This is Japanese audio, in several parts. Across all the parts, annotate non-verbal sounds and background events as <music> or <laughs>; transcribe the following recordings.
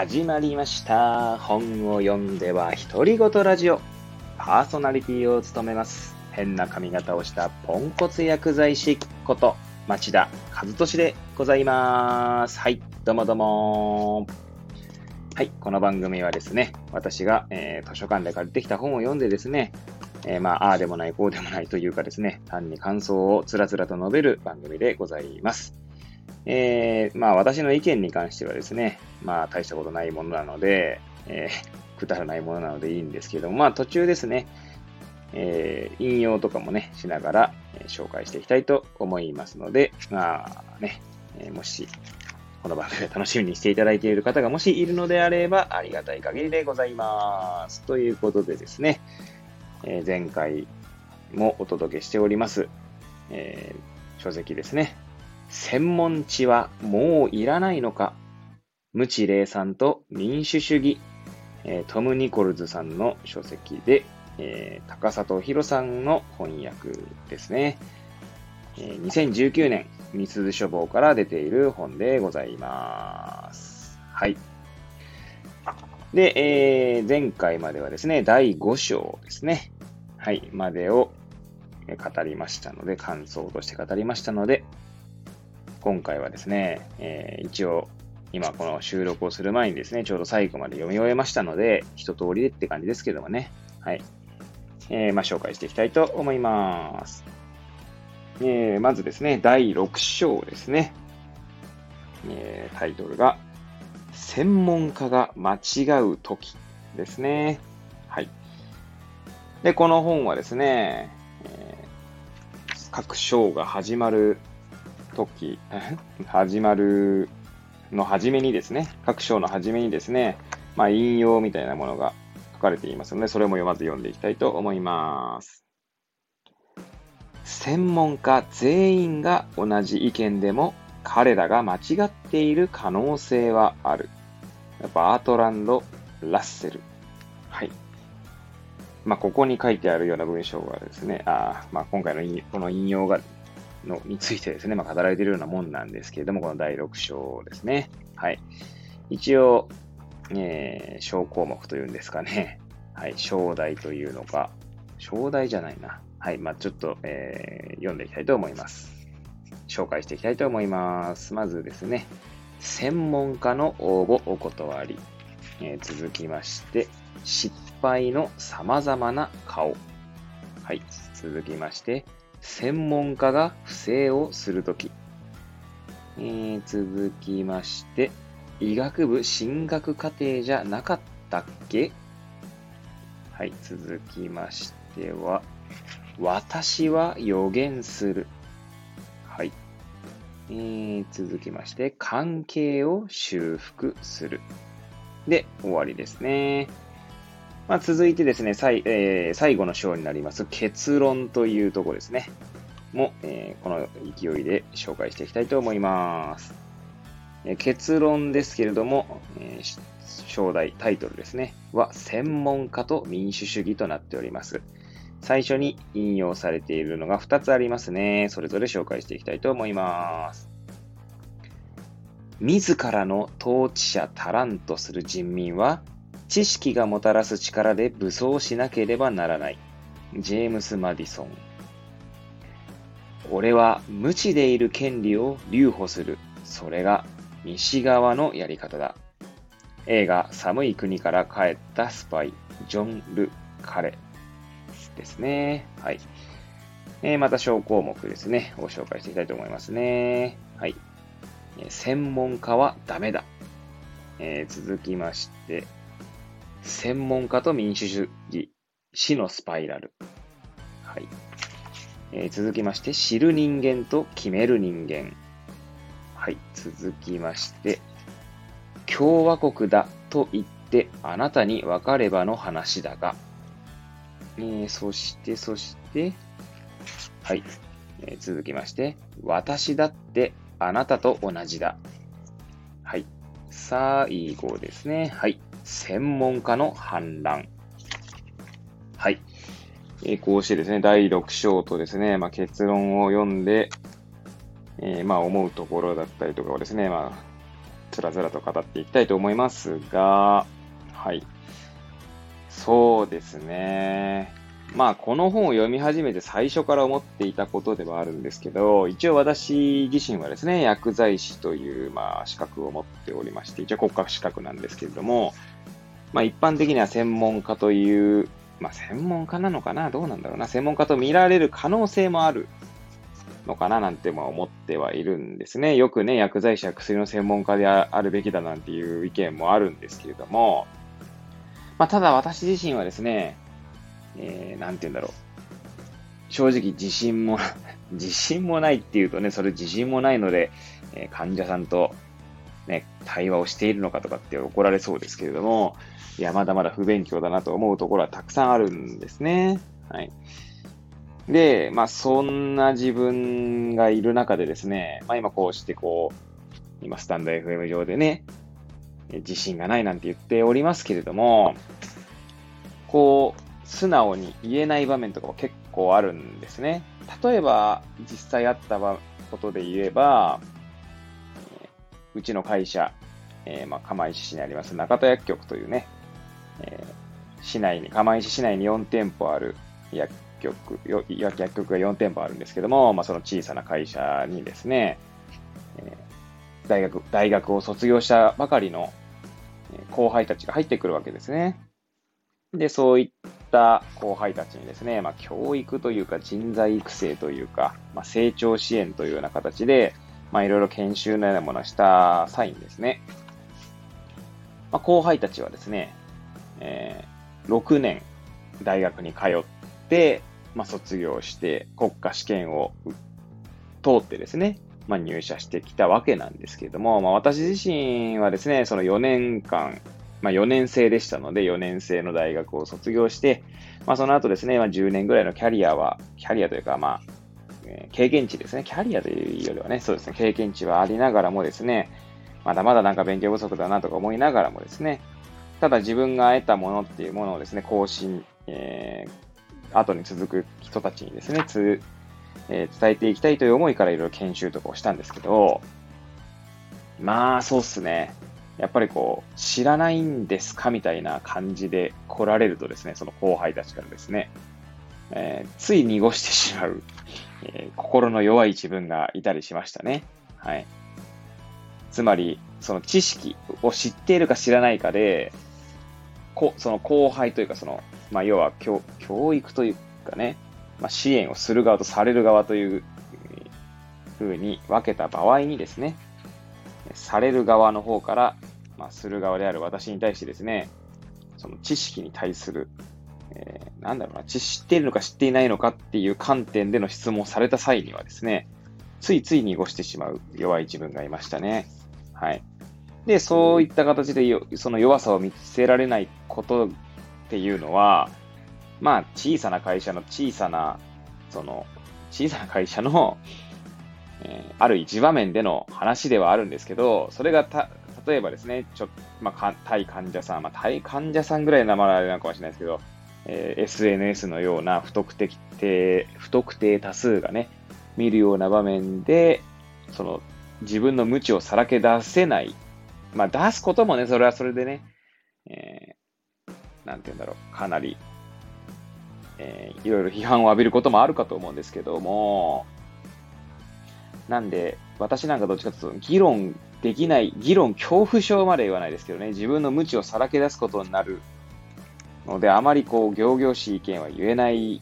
始まりました。本を読んでは独り言ラジオ。パーソナリティを務めます。変な髪型をしたポンコツ薬剤師こと町田和俊でございます。はい、どうもどうも。はい、この番組はですね、私が、えー図書館で借りてきた本を読んでですね、えーまあ、ああでもない、こうでもないというかですね、単に感想をつらつらと述べる番組でございます。えーまあ私の意見に関してはですね、まあ大したことないものなので、えー <laughs> くだらないものなのでいいんですけども、まあ途中ですね、えー引用とかもね、しながら、え紹介していきたいと思いますので、まあね、えもし、この番組を楽しみにしていただいている方がもしいるのであれば、ありがたい限りでございます。ということでですね、え前回もお届けしております、え書籍ですね。専門知はもういらないのか？無知霊産と民主主義、えトム・ニコルズさんの書籍で、え高里博さんの翻訳ですね。え2019年、三鈴書房から出ている本でございます。はい。で、えー前回まではですね、第5章ですね。はい、までを語りましたので、感想として語りましたので、今回はですね、えー一応、今この収録をする前にですね、ちょうど最後まで読み終えましたので、一通りでって感じですけどもね、はい。えーまあ、紹介していきたいと思います。えーまずですね、第6章ですね。えータイトルが、専門家が間違うときですね。はい。で、この本はですね、えー各章が始まる時、<laughs> 始まるの初めにですね、各章の初めにですね、まあ、引用みたいなものが書かれていますので、それもまず読んでいきたいと思います。専門家全員が同じ意見でも、彼らが間違っている可能性はある。バートランド・ラッセル。はい。まあ、ここに書いてあるような文章がですね、あまあ、今回のこの引用がのについてですね、まあ、語られているようなもんなんですけれども、この第6章ですね。はい。一応、えー小項目というんですかね。<laughs> はい。章題というのか、章題じゃないな。はい。まあ、ちょっと、えー読んでいきたいと思います。紹介していきたいと思います。まずですね、専門家の応募お断り。えー続きまして、失敗の様々な顔。はい。続きまして、専門家が不正をするとき。えー続きまして、医学部進学課程じゃなかったっけ？はい。続きましては、私は予言する。はい。えー続きまして、関係を修復する。で、終わりですね。まあ、続いてですね、最,、えー最後の章になります結論というところですね。も、えーこの勢いで紹介していきたいと思います。えー結論ですけれども、えー章題、タイトルですね、は専門家と民主主義となっております。最初に引用されているのが2つありますね。それぞれ紹介していきたいと思います。自らの統治者足らんとする人民は、知識がもたらす力で武装しなければならない。ジェームス・マディソン。俺は無知でいる権利を留保する。それが西側のやり方だ。映画寒い国から帰ったスパイ、ジョン・ル・カレですね。はい。えーまた小項目ですね。ご紹介していきたいと思いますね。はい。専門家はダメだ。えー続きまして、専門家と民主主義、死のスパイラル。はい。えー続きまして、知る人間と決める人間。はい。続きまして、共和国だと言ってあなたに分かればの話だが。えーそして、そして、はい。えー続きまして、私だってあなたと同じだ。はい。最後ですね。はい。専門家の反乱。はい。えーこうしてですね、第6章とですね、まあ、結論を読んで、えーまあ、思うところだったりとかをですね、まあ、つらつらと語っていきたいと思いますが、はい。そうですね。まあ、この本を読み始めて最初から思っていたことではあるんですけど、一応私自身はですね、薬剤師という、まあ、資格を持っておりまして、一応国家資格なんですけれども、まあ、一般的には専門家という、まあ、専門家なのかな？どうなんだろうな？専門家と見られる可能性もあるのかななんて思ってはいるんですね。よくね、薬剤師や薬の専門家であるべきだなんていう意見もあるんですけれども、まあ、ただ私自身はですね、えー、なんて言うんだろう。正直自信も <laughs> 自信もないっていうとね、それ自信もないので、えー、患者さんとね、対話をしているのかとかって怒られそうですけれども、いや、まだまだ不勉強だなと思うところはたくさんあるんですね。はい。で、まあ、そんな自分がいる中でですね、まあ、今こうしてこう、今スタンド FM 上でね、自信がないなんて言っておりますけれども、こう、素直に言えない場面とかも結構あるんですね。例えば、実際あったことで言えば、うちの会社、えー、まあ、釜石市にあります中田薬局というね、えー、市内に、釜石市内に4店舗ある薬局、薬局が4店舗あるんですけども、まあ、その小さな会社にですね、えー、大学、大学を卒業したばかりの後輩たちが入ってくるわけですね。で、そういった後輩たちにですね、まあ、教育というか人材育成というか、まあ、成長支援というような形で、まあ、いろいろ研修のようなものをした際にですね、まあ、後輩たちはですね、えー、6年大学に通って、まあ、卒業して国家試験を通ってですね、まあ、入社してきたわけなんですけれども、まあ、私自身はですね、その4年間、まあ、4年生でしたので、4年生の大学を卒業して、まあ、その後ですね、まあ、10年ぐらいのキャリアは、キャリアというか、まあ、え経験値ですね、キャリアというよりはね、そうですね、経験値はありながらもですね、まだまだなんか勉強不足だなとか思いながらもですね、ただ自分が得たものっていうものをですね、更新、えー、後に続く人たちにですね、つえー、伝えていきたいという思いからいろいろ研修とかをしたんですけど、まあ、そうっすね。やっぱりこう、知らないんですかみたいな感じで来られるとですね、その後輩たちからですね、えー、つい濁してしまう、えー、心の弱い自分がいたりしましたね。はい。つまり、その知識を知っているか知らないかで、こその後輩というか、その、まあ、要は教教育というかね、まあ、支援をする側とされる側というふうに分けた場合にですね、される側の方から、まあ、する側である私に対してですね、その知識に対するえー、なんだろうな、知っているのか知っていないのかっていう観点での質問をされた際にはですね、ついつい濁してしまう弱い自分がいましたね。はい。で、そういった形でよその弱さを見せられないことっていうのは、まあ、小さな会社の小さな、その、小さな会社の、えー、ある一場面での話ではあるんですけど、それがた、例えばですね、ちょ、まあ、対患者さん、まあ、対患者さんぐらいの名前あれなのかもしれないですけど、えー、SNS のような不特定、不特定多数がね、見るような場面で、その、自分の無知をさらけ出せない。まあ、出すこともね、それはそれでね、えー、なんて言うんだろう、かなり、えー、いろいろ批判を浴びることもあるかと思うんですけども、なんで、私なんかどっちかというと、議論できない、議論恐怖症まで言わないですけどね、自分の無知をさらけ出すことになるので、あまりこう、行々しい意見は言えない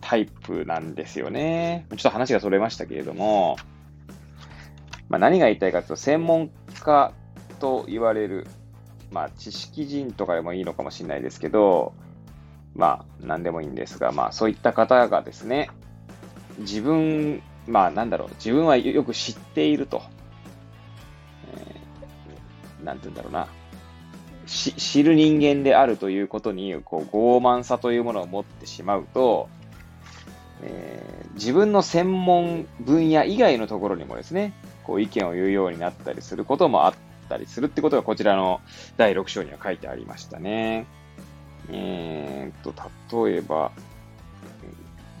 タイプなんですよね。ちょっと話がそれましたけれども、まあ、何が言いたいかというと、専門家と言われる、まあ、知識人とかでもいいのかもしれないですけど、まあ、何でもいいんですが、まあ、そういった方がですね、自分、まあ、なんだろう、自分はよく知っていると。なんて言うんだろうな。知る人間であるということに、こう、傲慢さというものを持ってしまうと、えー、自分の専門分野以外のところにもですね、こう意見を言うようになったりすることもあったりするってことがこちらの第6章には書いてありましたね。えー、と、例えば、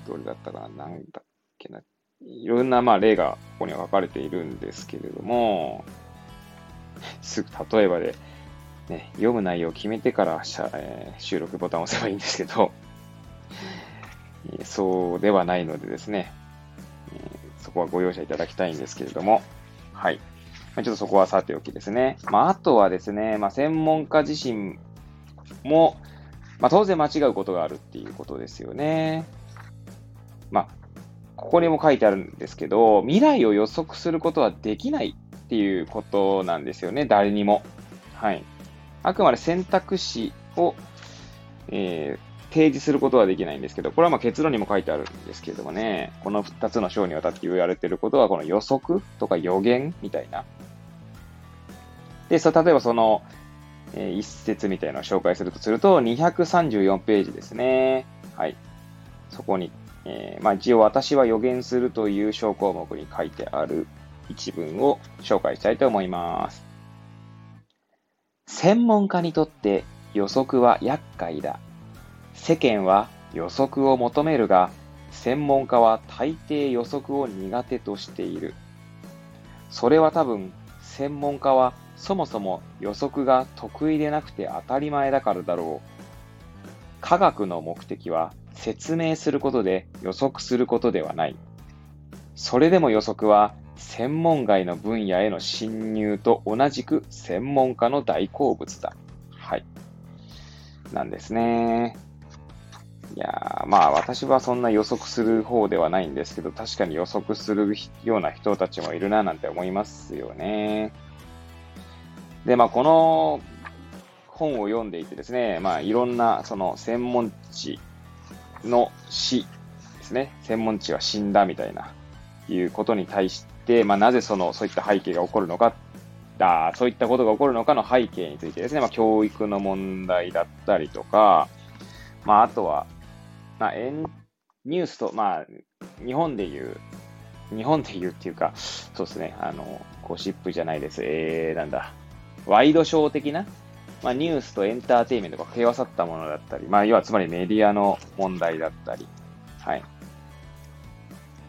どれだったかななんだっけな。いろんなまあ例がここには書かれているんですけれども、すぐ例えばで、ね、読む内容を決めてからしゃ、えー、収録ボタンを押せばいいんですけど、そうではないのでですね、えー、そこはご容赦いただきたいんですけれども、はい。まあ、ちょっとそこはさておきですね。まあ、あとはですね、まあ、専門家自身も、まあ、当然間違うことがあるっていうことですよね。まあ、ここにも書いてあるんですけど、未来を予測することはできないっていうことなんですよね、誰にも。はい。あくまで選択肢を、えー、提示することはできないんですけど、これはまあ結論にも書いてあるんですけれどもね、この2つの章にわたって言われていることは、この予測とか予言みたいな。で、そ例えばその、えー、一節みたいなのを紹介するとすると、234ページですね。はい。そこにえー、まあ、一応私は予言するという小項目に書いてある一文を紹介したいと思います。専門家にとって予測は厄介だ。世間は予測を求めるが、専門家は大抵予測を苦手としている。それは多分、専門家はそもそも予測が得意でなくて当たり前だからだろう。科学の目的は説明することで予測することではない。それでも予測は専門外の分野への侵入と同じく専門家の大好物だ。はい。なんですね。いやまあ私はそんな予測する方ではないんですけど、確かに予測するような人たちもいるななんて思いますよね。で、まあこの本を読んでいてですね、まあいろんなその専門知の死ですね。専門知は死んだみたいな、いうことに対して、まあ、なぜその、そういった背景が起こるのか、だそういったことが起こるのかの背景についてですね、まあ、教育の問題だったりとか、まあ、あとは、まあ、ニュースと、まあ、日本で言う、日本で言うっていうか、そうですね、あの、ゴシップじゃないです。えー、なんだ、ワイドショー的なまあ、ニュースとエンターテインメントが併わさったものだったり、まあ、要はつまりメディアの問題だったり、はい。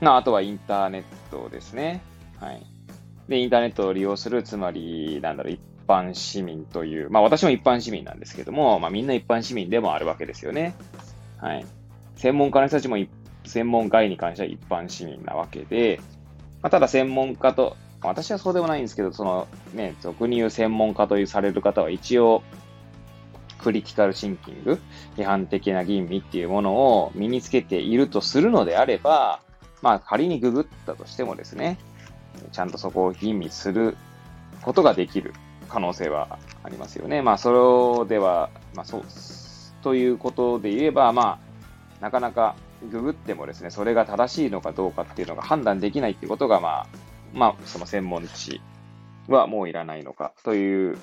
まあ、あとはインターネットですね。はい。で、インターネットを利用する、つまり、なんだろう、一般市民という、まあ私も一般市民なんですけども、まあみんな一般市民でもあるわけですよね。はい。専門家の人たちも専門外に関しては一般市民なわけで、まあ、ただ専門家と私はそうでもないんですけど、そのね、俗に言う専門家というされる方は一応、クリティカルシンキング、批判的な吟味っていうものを身につけているとするのであれば、まあ仮にググったとしてもですね、ちゃんとそこを吟味することができる可能性はありますよね。まあそれでは、まあそう、ということで言えば、まあ、なかなかググってもですね、それが正しいのかどうかっていうのが判断できないっていうことが、まあ、まあ、その専門知はもういらないのかという、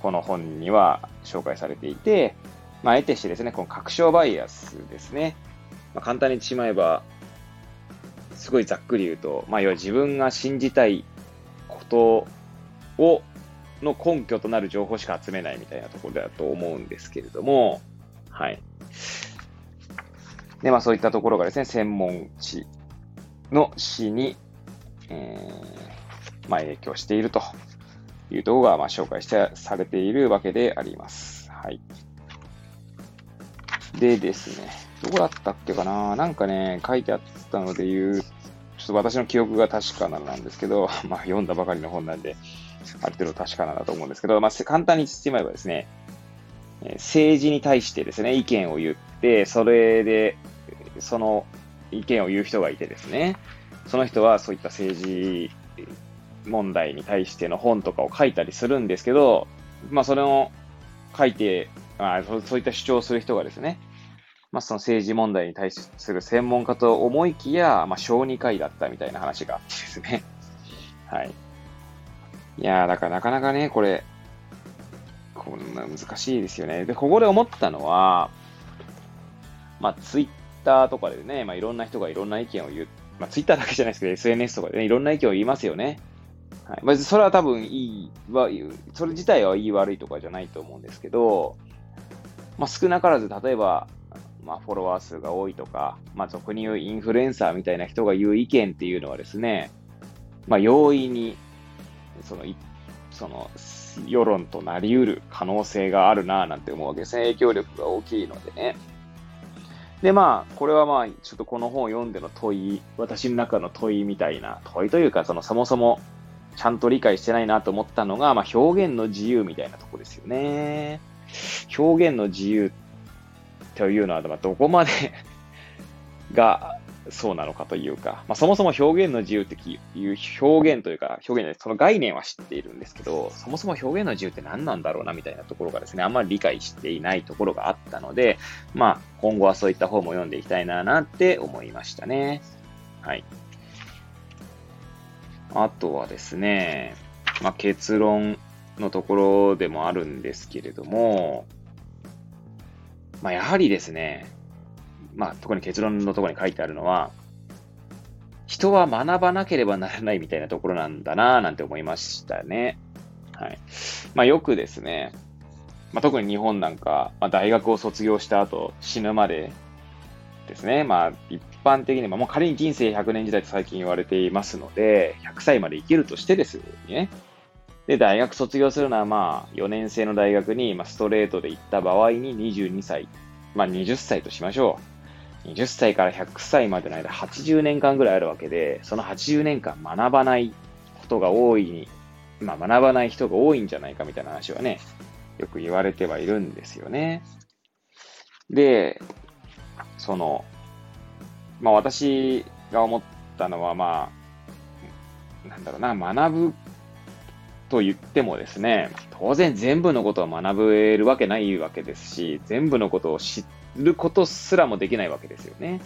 この本には紹介されていて、まあ、得てしてですね、この確証バイアスですね。まあ、簡単に言ってしまえば、すごいざっくり言うと、まあ、要は自分が信じたいことを、の根拠となる情報しか集めないみたいなところだと思うんですけれども、はい。で、まあそういったところがですね、専門知の死にえー、まあ、影響しているというところが、まあ、紹介してされているわけであります。はい。でですね、どこだったっけかな？なんかね、書いてあったので言う、ちょっと私の記憶が確かななんですけど、<laughs> まあ、読んだばかりの本なんで、ある程度確かなんだと思うんですけど、まあ、簡単に言ってしまえばですね、政治に対してですね、意見を言って、それで、その意見を言う人がいてですね、その人はそういった政治問題に対しての本とかを書いたりするんですけど、まあそれを書いて、あそういった主張をする人がですね、まあその政治問題に対する専門家と思いきや、まあ小児科医だったみたいな話があってですね。はい。いやー、だからなかなかね、これ、こんな難しいですよね。で、ここで思ったのは、まあツイッターとかでね、まあいろんな人がいろんな意見を言っまあ、ツイッターだけじゃないですけど、SNS とかでね、いろんな意見を言いますよね。はい。まあ、それは多分いいは、それ自体はいい悪いとかじゃないと思うんですけど、まあ、少なからず、例えば、まあ、フォロワー数が多いとか、まあ、俗に言うインフルエンサーみたいな人が言う意見っていうのはですね、まあ、容易に、その、その、世論となり得る可能性があるなぁなんて思うわけですね。影響力が大きいのでね。で、まあ、これはまあ、ちょっとこの本を読んでの問い、私の中の問いみたいな、問いというか、そのそもそもちゃんと理解してないなと思ったのが、まあ、表現の自由みたいなとこですよね。表現の自由というのは、まあ、どこまで <laughs> がそうなのかというか、まあ、そもそも表現の自由っていう表現というか、表現でその概念は知っているんですけど、そもそも表現の自由って何なんだろうなみたいなところがですね、あんまり理解していないところがあったので、まあ、今後はそういった本も読んでいきたいななって思いましたね。はい。あとはですね、まあ、結論のところでもあるんですけれども、まあ、やはりですね、まあ、特に結論のところに書いてあるのは、人は学ばなければならないみたいなところなんだなぁなんて思いましたね。はい。まあ、よくですね、まあ、特に日本なんか、まあ、大学を卒業した後死ぬまでですね、まあ、一般的に、まあ、もう仮に人生100年時代と最近言われていますので、100歳まで生きるとしてですね。で、大学卒業するのは、まあ、4年生の大学に、まあ、ストレートで行った場合に22歳、まあ、20歳としましょう。20歳から100歳までの間80年間ぐらいあるわけで、その80年間学ばないことが多いに、まあ学ばない人が多いんじゃないかみたいな話はね、よく言われてはいるんですよね。で、その、まあ私が思ったのは、まあ、なんだろうな、学ぶと言ってもですね、当然全部のことを学べるわけないわけですし、全部のことを知ることすらもできないわけですよね。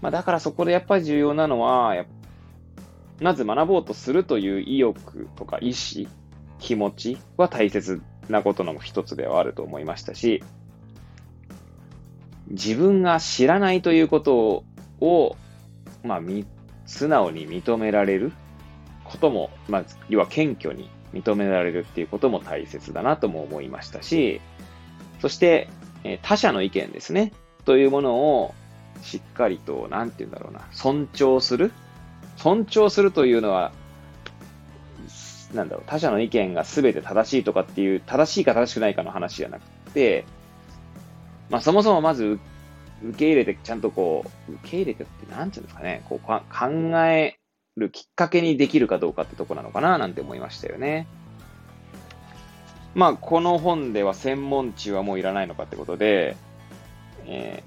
まあ、だからそこでやっぱり重要なのは、まず学ぼうとするという意欲とか意志、気持ちは大切なことの一つではあると思いましたし、自分が知らないということを、まあ、素直に認められることも、まあ、要は謙虚に認められるっていうことも大切だなとも思いましたし、そして、え他者の意見ですね、というものをしっかりと、なんて言うんだろうな、尊重する。尊重するというのは、なんだろう、他者の意見が全て正しいとかっていう、正しいか正しくないかの話じゃなくて、まあそもそもまず受け入れて、ちゃんとこう、受け入れてって、なんていうんですかね、こう考えるきっかけにできるかどうかってとこなのかな、なんて思いましたよね。まあ、この本では専門知はもういらないのかってことで、え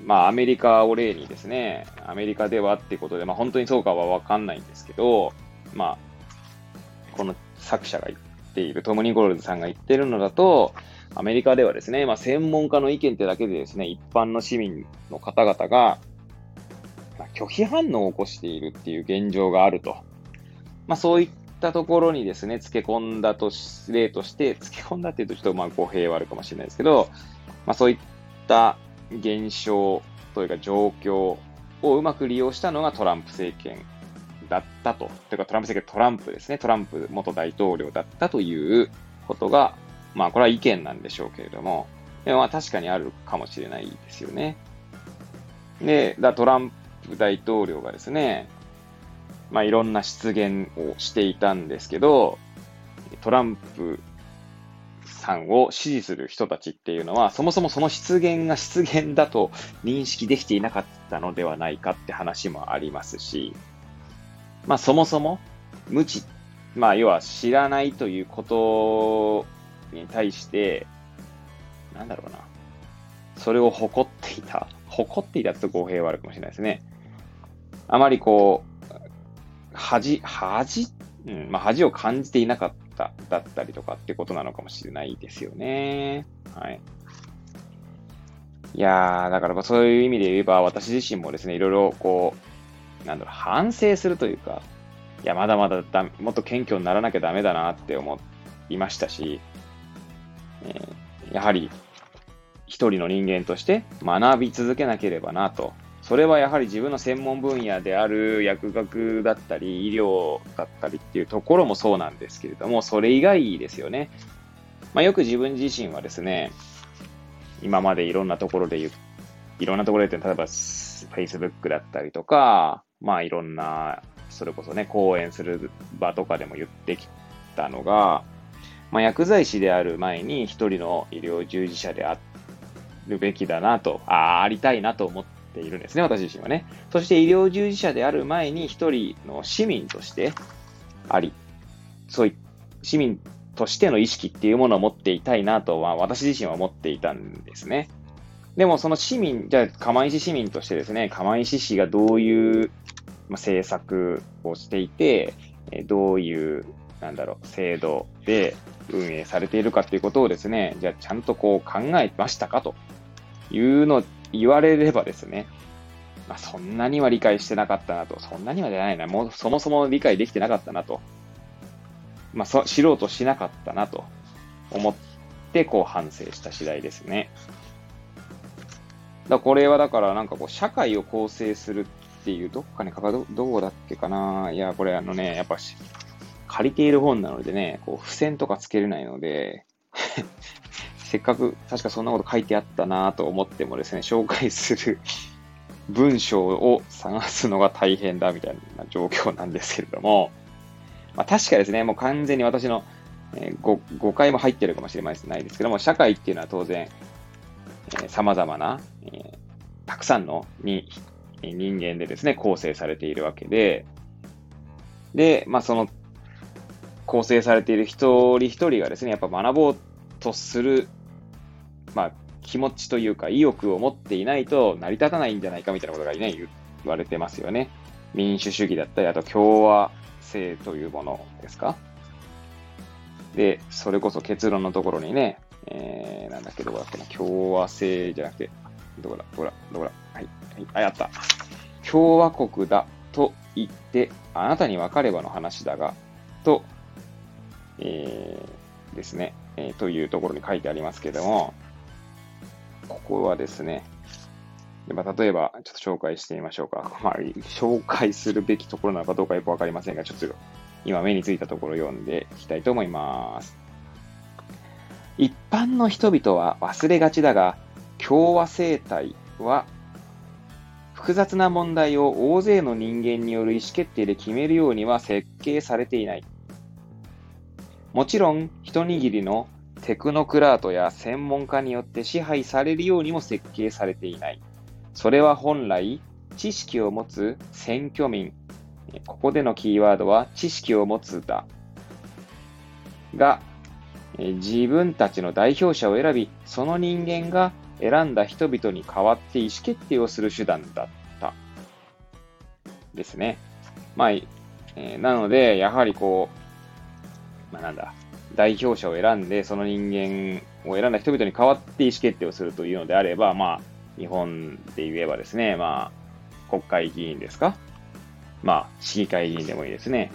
ー、まあ、アメリカを例にですね、アメリカではってことで、まあ、本当にそうかはわかんないんですけど、まあ、この作者が言っている、トム・ニコルズさんが言ってるのだと、アメリカではですね、まあ、専門家の意見ってだけでですね、一般の市民の方々が、拒否反応を起こしているっていう現状があると。まあ、そういったところにですね、付け込んだとし、例として、付け込んだっていうとちょっとまあ語弊はあるかもしれないですけど、まあ、そういった現象というか状況をうまく利用したのがトランプ政権だったと。というかトランプ政権、トランプですね。トランプ元大統領だったということが、まあこれは意見なんでしょうけれども、でもまあ確かにあるかもしれないですよね。で、だトランプ大統領がですね、まあいろんな失言をしていたんですけど、トランプさんを支持する人たちっていうのは、そもそもその失言が失言だと認識できていなかったのではないかって話もありますし、まあそもそも無知、まあ要は知らないということに対して、なんだろうな。それを誇っていた。誇っていたって語弊はあるかもしれないですね。あまりこう、恥、恥？うん、まあ恥を感じていなかっただったりとかってことなのかもしれないですよね。はい。いやー、だからそういう意味で言えば、私自身もですね、いろいろこう、なんだろう、反省するというか、いや、まだまだだもっと謙虚にならなきゃダメだなって思いましたし、えー、やはり一人の人間として学び続けなければなと。それはやはり自分の専門分野である薬学だったり医療だったりっていうところもそうなんですけれども、それ以外ですよね。まあ、よく自分自身はですね、今までいろんなところで言う、いろんなところで例えば Facebook だったりとか、まあいろんな、それこそね、講演する場とかでも言ってきたのが、まあ、薬剤師である前に一人の医療従事者であるべきだなと、あありたいなと思っているんですね、私自身はね。そして医療従事者である前に一人の市民としてあり、そうい市民としての意識っていうものを持っていたいなとは私自身は思っていたんですね。でもその市民、じゃあ釜石市民としてですね、釜石市がどういう政策をしていて、どういう、なんだろう、制度で運営されているかということをですね、じゃあちゃんとこう考えましたかというの言われればですね、まあ、そんなには理解してなかったなと、そんなにはじゃないな、もうそもそも理解できてなかったなと、まあ、そ知ろうとしなかったなと。思って、こう反省した次第ですね。だこれはだからなんかこう社会を構成するっていう、どっかに書かど、どうだっけかな。いや、これあのね、やっぱし、借りている本なのでね、こう付箋とかつけれないのでせっかく確かそんなこと書いてあったなと思ってもですね、紹介する <laughs> 文章を探すのが大変だみたいな状況なんですけれども、まあ、確かですね、もう完全に私の、えー、誤誤解も入ってるかもしれないですけども、社会っていうのは当然、えー、様々な、えー、たくさんのに人間でですね、構成されているわけで、で、まあその構成されている一人一人がですね、やっぱ学ぼうとする、まあ気持ちというか意欲を持っていないと成り立たないんじゃないかみたいなことがね、言われてますよね。民主主義だったり、あと共和制というものですか？で、それこそ結論のところにね、えー、なんだっけ、どこだっけな、共和制じゃなくて、どこだ、どこだ、どこだ、はい、はい、あ、やった。共和国だと言って、あなたに分かればの話だが、と、えー、ですね、えー、というところに書いてありますけども、ここはですね、ま、例えば、ちょっと紹介してみましょうか。<laughs> まあ、紹介するべきところなのかどうかよくわかりませんが、ちょっと今目についたところを読んでいきたいと思います。一般の人々は忘れがちだが、共和生態は複雑な問題を大勢の人間による意思決定で決めるようには設計されていない。もちろん、一握りのテクノクラートや専門家によって支配されるようにも設計されていない。それは本来、知識を持つ選挙民。ここでのキーワードは知識を持つだ。が、自分たちの代表者を選び、その人間が選んだ人々に代わって意思決定をする手段だった。ですね。まあ、えー、なので、やはりこう、まあなんだ、代表者を選んで、その人間を選んだ人々に代わって意思決定をするというのであれば、まあ、日本で言えばですね、まあ、国会議員ですか？まあ、市議会議員でもいいですね。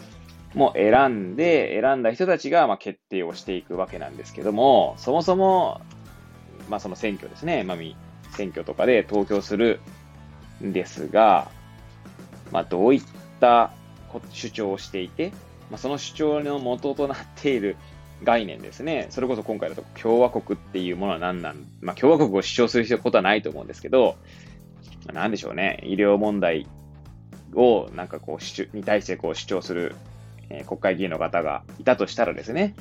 もう選んで、選んだ人たちがま決定をしていくわけなんですけども、そもそも、まあその選挙ですね、まあ、選挙とかで投票するんですが、まあどういった主張をしていて、まあ、その主張の元となっている概念ですね。それこそ今回だと共和国っていうものは何なん、まあ、共和国を主張することはないと思うんですけど、まあ、なんでしょうね。医療問題をなんかこう主に対してこう主張する、えー、国会議員の方がいたとしたらですね、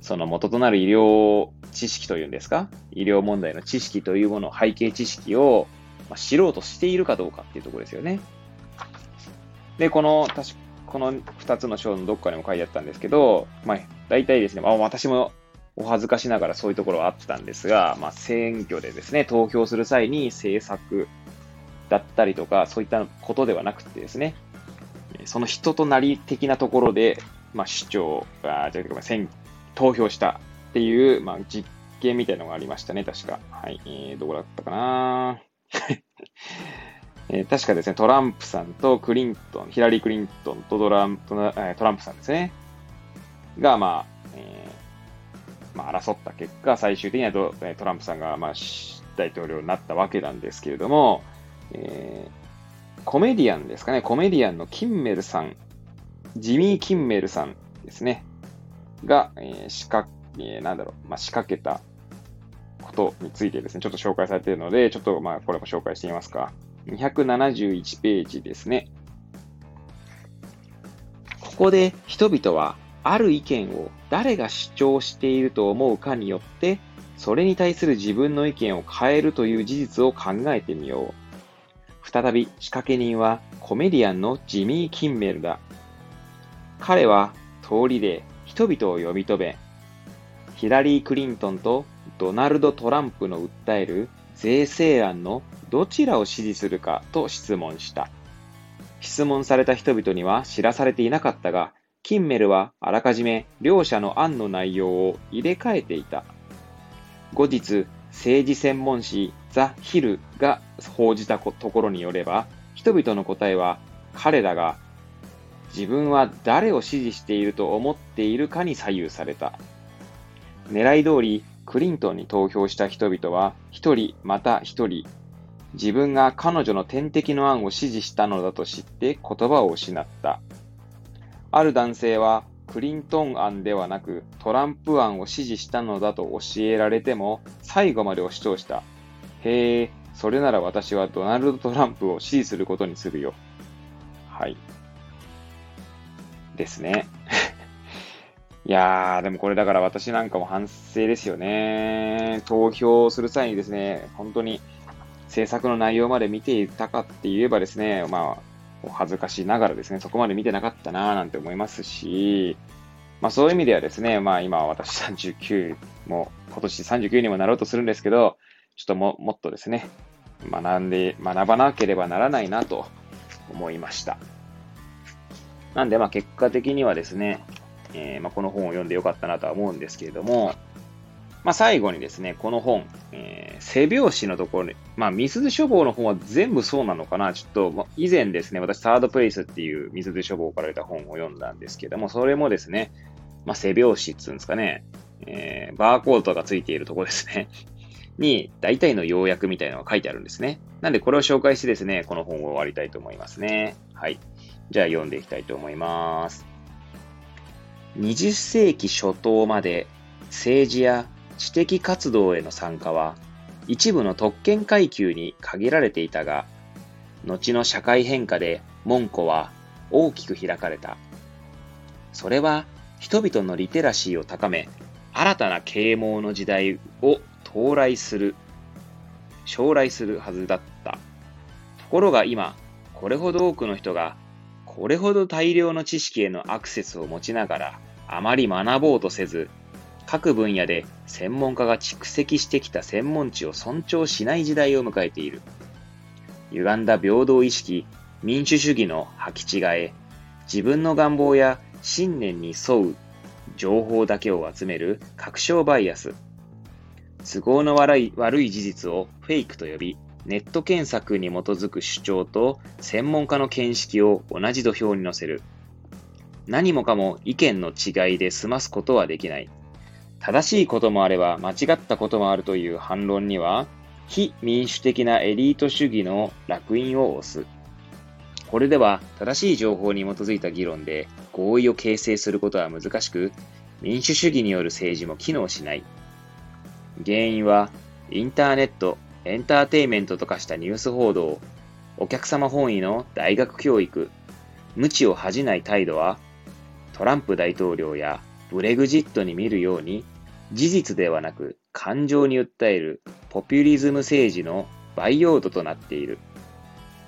その元となる医療知識というんですか医療問題の知識というもの、背景知識を、まあ、知ろうとしているかどうかっていうところですよね。で、この、確この2つの章のどっかにも書いてあったんですけど、まあ、大体ですね、まあ、私もお恥ずかしながらそういうところはあったんですが、まあ、選挙でですね、投票する際に政策だったりとか、そういったことではなくてですね、その人となり的なところで、まあ、主張、あじゃあ、選投票したっていう、まあ、実験みたいなのがありましたね、確か。はい、えー、どこだったかなえー、確かですね、トランプさんとクリントン、ヒラリー・クリントンとトランプ、トランプさんですね。が、まあ、えー、まあ、争った結果、最終的にはトトランプさんが、まあ、大統領になったわけなんですけれども、えー、コメディアンですかね、コメディアンのキンメルさん、ジミー・キンメルさんですね、が、えー、仕掛えー、なんだろう、まあ、仕掛けたことについてですね、ちょっと紹介されているので、ちょっとまあ、これも紹介してみますか。271ページですね。ここで人々はある意見を誰が主張していると思うかによって、それに対する自分の意見を変えるという事実を考えてみよう。再び仕掛け人はコメディアンのジミー・キンメルだ。彼は通りで人々を呼び止め、ヒラリー・クリントンとドナルド・トランプの訴える税制案のどちらを支持するかと質問した。質問された人々には知らされていなかったが、キンメルはあらかじめ両者の案の内容を入れ替えていた。後日、政治専門誌ザ・ヒルが報じたところによれば、人々の答えは彼らが自分は誰を支持していると思っているかに左右された。狙い通りクリントンに投票した人々は一人また一人自分が彼女の天敵の案を支持したのだと知って言葉を失った。ある男性はクリントン案ではなくトランプ案を支持したのだと教えられても最後までを主張した。へえ、それなら私はドナルド・トランプを支持することにするよ。はい。ですね。<laughs> いやー、でもこれだから私なんかも反省ですよね。投票する際にですね、本当に制作の内容まで見ていたかって言えばですね、まあ、恥ずかしながらですね、そこまで見てなかったなーなんて思いますし、まあそういう意味ではですね、まあ今私39も、今年39にもなろうとするんですけど、ちょっとももっとですね、学んで、学ばなければならないなと思いました。なんでまあ結果的にはですね、えー、まあ、この本を読んでよかったなとは思うんですけれども、まあ、最後にですね、この本、えー、背拍子のところに、まあ、ミスズ書房の本は全部そうなのかな？ちょっと、まあ、以前ですね、私、サードプレイスっていうミスズ書房から出た本を読んだんですけども、それもですね、まあ、背拍子っていうんですかね、えー、バーコードがついているところですね、<laughs> に、大体の要約みたいなのが書いてあるんですね。なんで、これを紹介してですね、この本を終わりたいと思いますね。はい。じゃあ、読んでいきたいと思います。20世紀初頭まで政治や知的活動への参加は一部の特権階級に限られていたが、後の社会変化で門戸は大きく開かれた。それは人々のリテラシーを高め、新たな啓蒙の時代を到来する、将来するはずだった。ところが今、これほど多くの人が、これほど大量の知識へのアクセスを持ちながら、あまり学ぼうとせず、各分野で専門家が蓄積してきた専門知を尊重しない時代を迎えている。歪んだ平等意識、民主主義の履き違え、自分の願望や信念に沿う情報だけを集める確証バイアス。都合の悪い悪い事実をフェイクと呼び、ネット検索に基づく主張と専門家の見識を同じ土俵に乗せる。何もかも意見の違いで済ますことはできない。正しいこともあれば間違ったこともあるという反論には、非民主的なエリート主義の烙印を押す。これでは正しい情報に基づいた議論で合意を形成することは難しく、民主主義による政治も機能しない。原因は、インターネット、エンターテイメントと化したニュース報道、お客様本位の大学教育、無知を恥じない態度は、トランプ大統領やブレグジットに見るように、事実ではなく感情に訴えるポピュリズム政治の培養土となっている。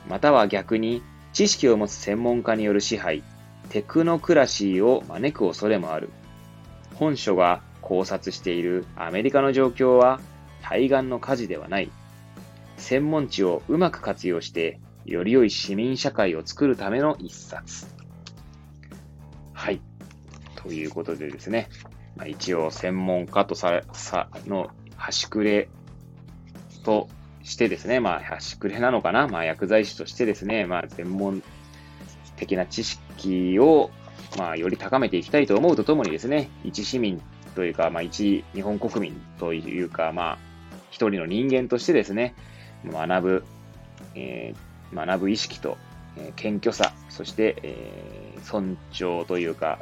または逆に知識を持つ専門家による支配、テクノクラシーを招く恐れもある。本書が考察しているアメリカの状況は対岸の火事ではない。専門知をうまく活用して、より良い市民社会を作るための一冊。ということでですね、まあ、一応専門家とささの端くれとしてですね、まあ端くれなのかな、まあ薬剤師としてですね、まあ専門的な知識をまあより高めていきたいと思うとともにですね、一市民というか、まあ一日本国民というか、まあ一人の人間としてですね、学ぶ、えー、学ぶ意識と、えー、謙虚さ、そして、えー、尊重というか、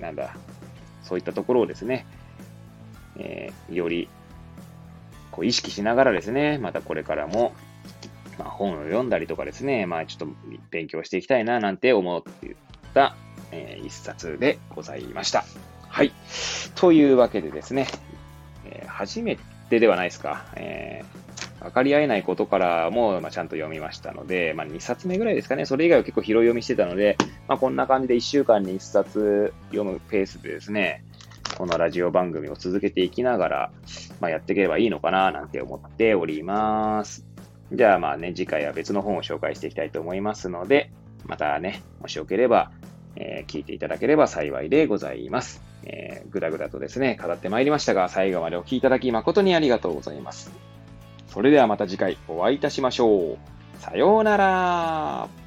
なんだ、そういったところをですね、えー、よりこう意識しながらですね、またこれからも、まあ、本を読んだりとかですね、まあちょっと勉強していきたいななんて思った、えー、一冊でございました。はい。というわけでですね、えー、初めてではないですか。えー、分かり合えないことからも、まあ、ちゃんと読みましたので、まあ、2冊目ぐらいですかね。それ以外は結構拾い読みしてたので、まあ、こんな感じで1週間に1冊読むペースでですね、このラジオ番組を続けていきながら、まあ、やっていければいいのかななんて思っております。じゃあまあね、次回は別の本を紹介していきたいと思いますので、またね、もしよければ、えー、聞いていただければ幸いでございます。えー、ぐだぐだとですね、語ってまいりましたが、最後までお聴きいただき誠にありがとうございます。それではまた次回お会いいたしましょう。さようなら。